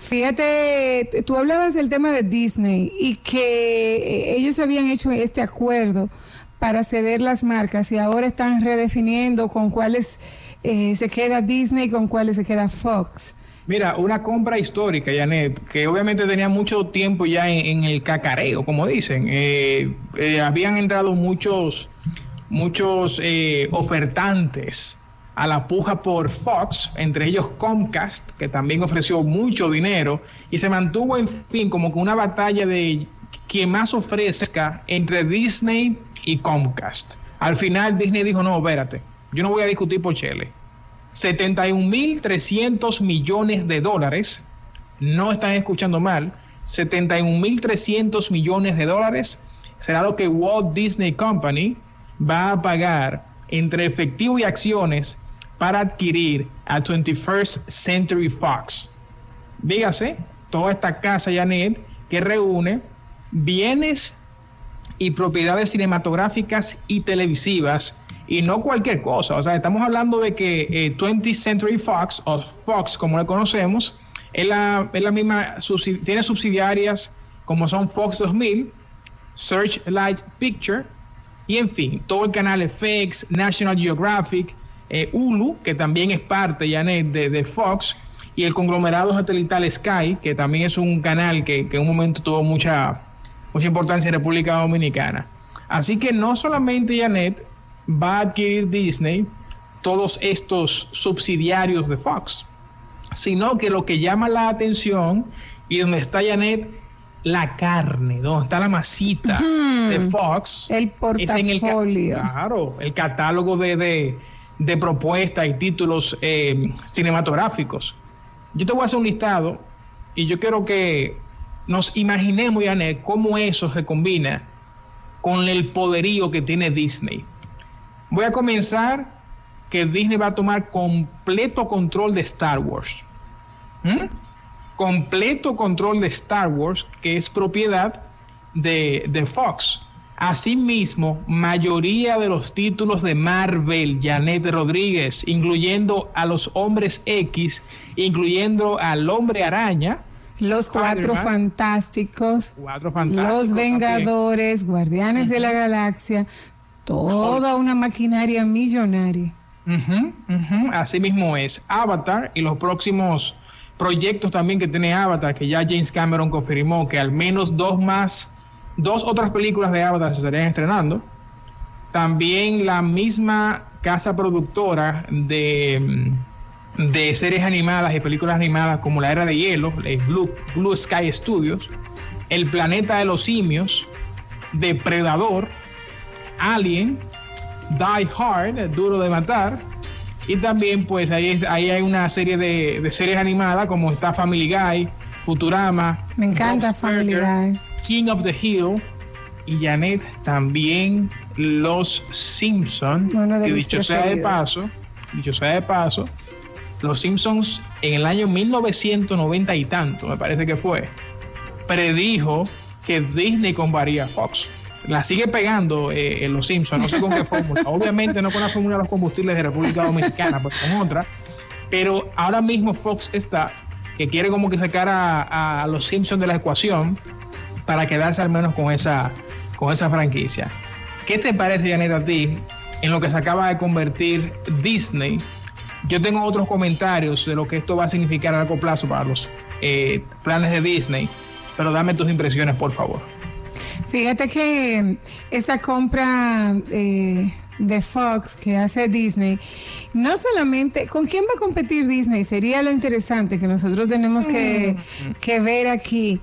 Fíjate, tú hablabas del tema de Disney y que eh, ellos habían hecho este acuerdo para ceder las marcas y ahora están redefiniendo con cuáles eh, se queda Disney y con cuáles se queda Fox. Mira, una compra histórica, Janet, que obviamente tenía mucho tiempo ya en, el cacareo, como dicen. Eh, habían entrado muchos, muchos ofertantes a la puja por Fox, entre ellos Comcast, que también ofreció mucho dinero, y se mantuvo, en fin, como que una batalla de quien más ofrezca entre Disney y Comcast. Al final Disney dijo, no, espérate, yo no voy a discutir por Chile. 71.300 millones de dólares, no están escuchando mal, 71.300 millones de dólares será lo que Walt Disney Company va a pagar entre efectivo y acciones para adquirir a 21st Century Fox. Dígase, toda esta casa, Janet, que reúne bienes y propiedades cinematográficas y televisivas y no cualquier cosa. O sea, estamos hablando de que 20th eh, Century Fox, o Fox como le conocemos, es la, es la misma, tiene subsidiarias como son Fox 2000, Searchlight Picture, y en fin, todo el canal FX, National Geographic, eh, Hulu, que también es parte, Janet, de, de, Fox, y el conglomerado satelital Sky, que también es un canal que, que en un momento tuvo mucha, mucha importancia en República Dominicana. Así que no solamente Janet va a adquirir Disney todos estos subsidiarios de Fox, sino que lo que llama la atención y donde está Janet la carne, donde está la masita de Fox, el portafolio. claro, el catálogo de, de propuestas y títulos eh, cinematográficos. Yo te voy a hacer un listado y yo quiero que nos imaginemos, Janet, cómo eso se combina con el poderío que tiene Disney. Voy a comenzar que Disney va a tomar completo control de Star Wars. ¿Mm? Completo control de Star Wars, que es propiedad de, de Fox. Asimismo, mayoría de los títulos de Marvel, Janet Rodríguez, incluyendo a los hombres X, incluyendo al hombre araña. Los cuatro fantásticos, los Vengadores, Guardianes de la Galaxia, toda una maquinaria millonaria. Asimismo es Avatar y los próximos proyectos también que tiene Avatar, que ya James Cameron confirmó que al menos dos más Dos otras películas de Avatar se estarían estrenando. También la misma casa productora de, de series animadas y películas animadas como La Era de Hielo, Blue, Blue Sky Studios, El Planeta de los Simios, Depredador, Alien, Die Hard, Duro de Matar, y también pues ahí, ahí hay una serie de, de, series animadas como está Family Guy, Futurama. Me encanta Family Guy. King of the Hill y Janet también Los Simpsons. que dicho sea de paso, dicho sea de paso, Los Simpsons en el año 1990 y tanto, me parece que fue, predijo que Disney compraría Fox. La sigue pegando eh, en Los Simpsons, no sé con qué fórmula. Obviamente no con la fórmula de los combustibles de República Dominicana, pero con otra. Pero ahora mismo Fox está que quiere como que sacar a, a los Simpsons de la ecuación para quedarse al menos con esa, con esa franquicia. ¿Qué te parece, Janet, a ti en lo que se acaba de convertir Disney? Yo tengo otros comentarios de lo que esto va a significar a largo plazo para los eh, planes de Disney, pero dame tus impresiones, por favor. Fíjate que esa compra eh, de Fox que hace Disney, no solamente, ¿con quién va a competir Disney? Sería lo interesante que nosotros tenemos que, mm. que ver aquí.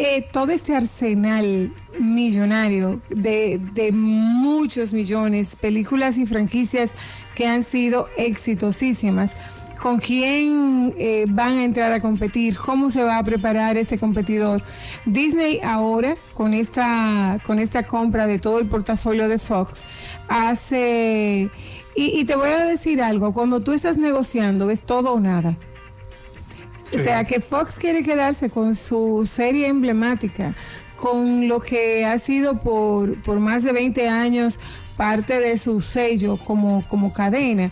Eh, todo este arsenal millonario de, muchos millones, películas y franquicias que han sido exitosísimas. ¿Con quién eh, van a entrar a competir? ¿Cómo se va a preparar este competidor? Disney ahora, con esta, con esta compra de todo el portafolio de Fox, hace... Y, y te voy a decir algo, cuando tú estás negociando es todo o nada. O sea, que Fox quiere quedarse con su serie emblemática, con lo que ha sido por, por más de 20 años parte de su sello como, como cadena.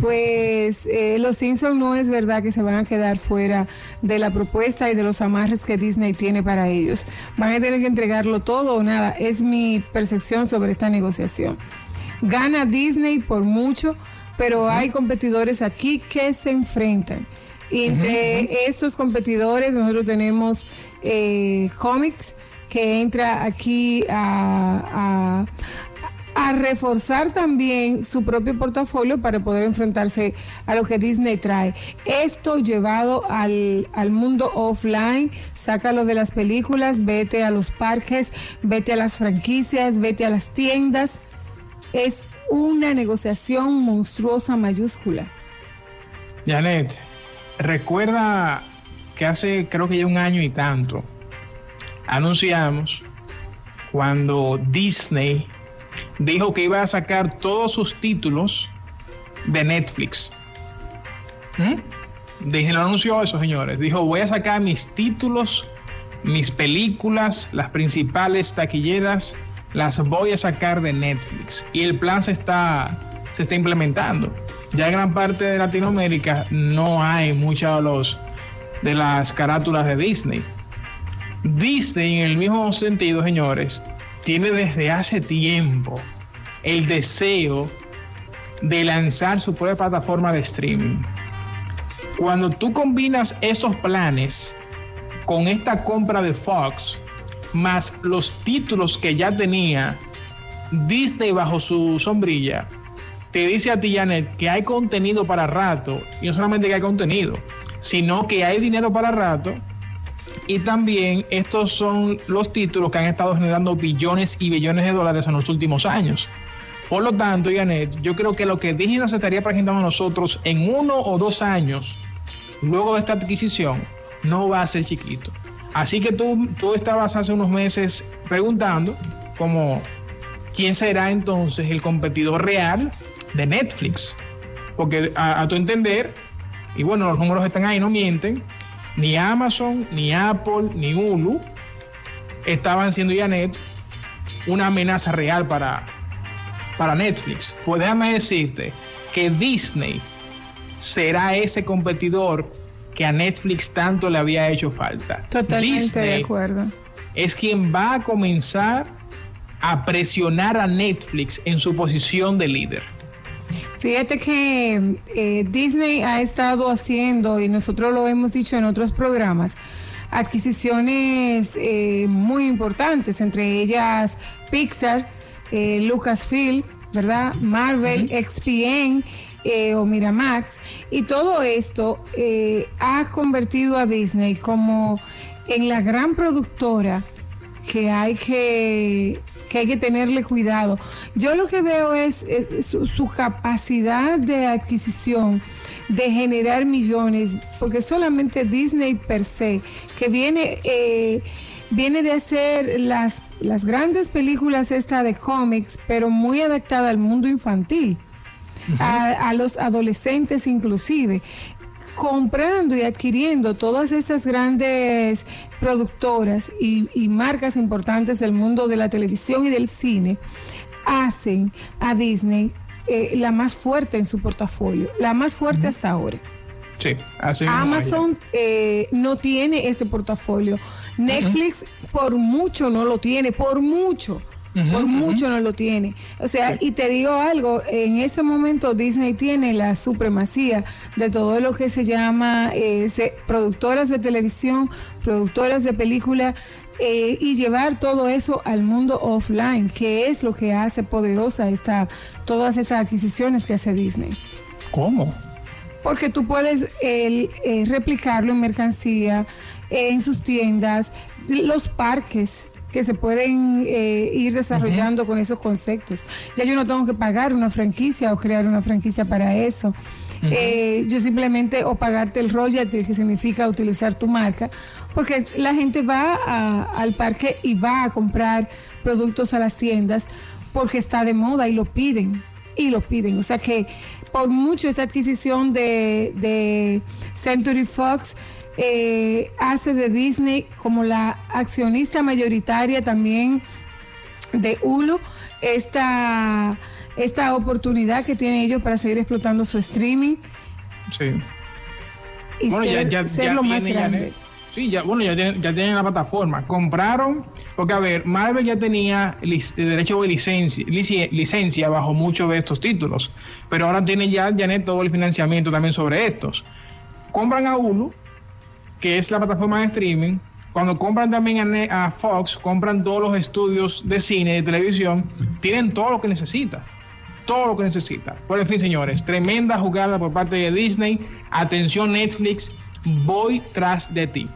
pues eh, los Simpsons no es verdad que se van a quedar fuera de la propuesta y de los amarres que Disney tiene para ellos. Van a tener que entregarlo todo o nada. Es mi percepción sobre esta negociación. Gana Disney por mucho, pero hay competidores aquí que se enfrentan. Y entre esos competidores nosotros tenemos eh, Comics, que entra aquí a, a reforzar también su propio portafolio para poder enfrentarse a lo que Disney trae. Esto llevado al, al, mundo offline, sácalo de las películas, vete a los parques, vete a las franquicias, vete a las tiendas. Es una negociación monstruosa mayúscula. Janet, recuerda que hace creo que ya un año y tanto anunciamos cuando Disney dijo que iba a sacar todos sus títulos de Netflix. ¿Mm? Dije, lo anunció eso, señores. Dijo, voy a sacar mis títulos, mis películas, las principales taquilleras, las voy a sacar de Netflix. Y el plan se está, se está implementando. Ya en gran parte de Latinoamérica no hay muchas de, de las carátulas de Disney. Disney, en el mismo sentido, señores, tiene desde hace tiempo el deseo de lanzar su propia plataforma de streaming. Cuando tú combinas esos planes con esta compra de Fox, más los títulos que ya tenía Disney bajo su sombrilla, te dice a ti, Janet, que hay contenido para rato, y no solamente que hay contenido, sino que hay dinero para rato y también estos son los títulos que han estado generando billones y billones de dólares en los últimos años. Por lo tanto, Janet, yo creo que lo que Disney nos estaría presentando a nosotros en uno o dos años, luego de esta adquisición, no va a ser chiquito. Así que tú, tú estabas hace unos meses preguntando como quién será entonces el competidor real de Netflix. Porque a, a tu entender, y bueno, los números están ahí, no mienten, ni Amazon, ni Apple, ni Hulu estaban siendo Janet una amenaza real para, para Netflix. Pues déjame decirte que Disney será ese competidor que a Netflix tanto le había hecho falta. Totalmente de acuerdo. Es quien va a comenzar a presionar a Netflix en su posición de líder. Fíjate que eh, Disney ha estado haciendo, y nosotros lo hemos dicho en otros programas, adquisiciones eh, muy importantes, entre ellas Pixar, eh, Lucasfilm, ¿verdad? Marvel, XPN o Miramax, y todo esto ha convertido a Disney como en la gran productora que hay que, que hay que tenerle cuidado. Yo lo que veo es, su, capacidad de adquisición, de generar millones, porque solamente Disney per se, que viene, eh, viene de hacer las, las grandes películas esta de cómics, pero muy adaptada al mundo infantil. a, a, los adolescentes inclusive comprando y adquiriendo todas esas grandes productoras y, marcas importantes del mundo de la televisión y del cine, hacen a Disney eh, la más fuerte en su portafolio, la más fuerte hasta ahora. Sí, Amazon eh, no tiene este portafolio. Netflix por mucho no lo tiene, por mucho por mucho no lo tiene. O sea, y te digo algo, en este momento Disney tiene la supremacía de todo lo que se llama eh, productoras de televisión, productoras de película, eh, y llevar todo eso al mundo offline, que es lo que hace poderosa esta, todas esas adquisiciones que hace Disney. ¿Cómo? Porque tú puedes eh, replicarlo en mercancía, en sus tiendas, los parques que se pueden eh, ir desarrollando con esos conceptos. Ya yo no tengo que pagar una franquicia o crear una franquicia para eso. Eh, yo simplemente o pagarte el royalty, que significa utilizar tu marca, porque la gente va al parque y va a comprar productos a las tiendas porque está de moda y lo piden, y lo piden. O sea que por mucho esta adquisición de, de Century Fox, eh, hace de Disney como la accionista mayoritaria también de Hulu. Esta, esta oportunidad que tienen ellos para seguir explotando su streaming. Sí. Y ser, ya, ya, lo más grande. sí, ya, bueno, ya tienen, ya tienen la plataforma. Compraron, porque a ver, Marvel ya tenía derecho de licencia, licencia bajo muchos de estos títulos, pero ahora tiene ya Janet todo el financiamiento también sobre estos. Compran a Hulu, que es la plataforma de streaming, cuando compran también a, Fox, compran todos los estudios de cine y de televisión, tienen todo lo que necesita. Todo lo que necesita. Por en fin, señores, tremenda jugada por parte de Disney. Atención Netflix, voy tras de ti.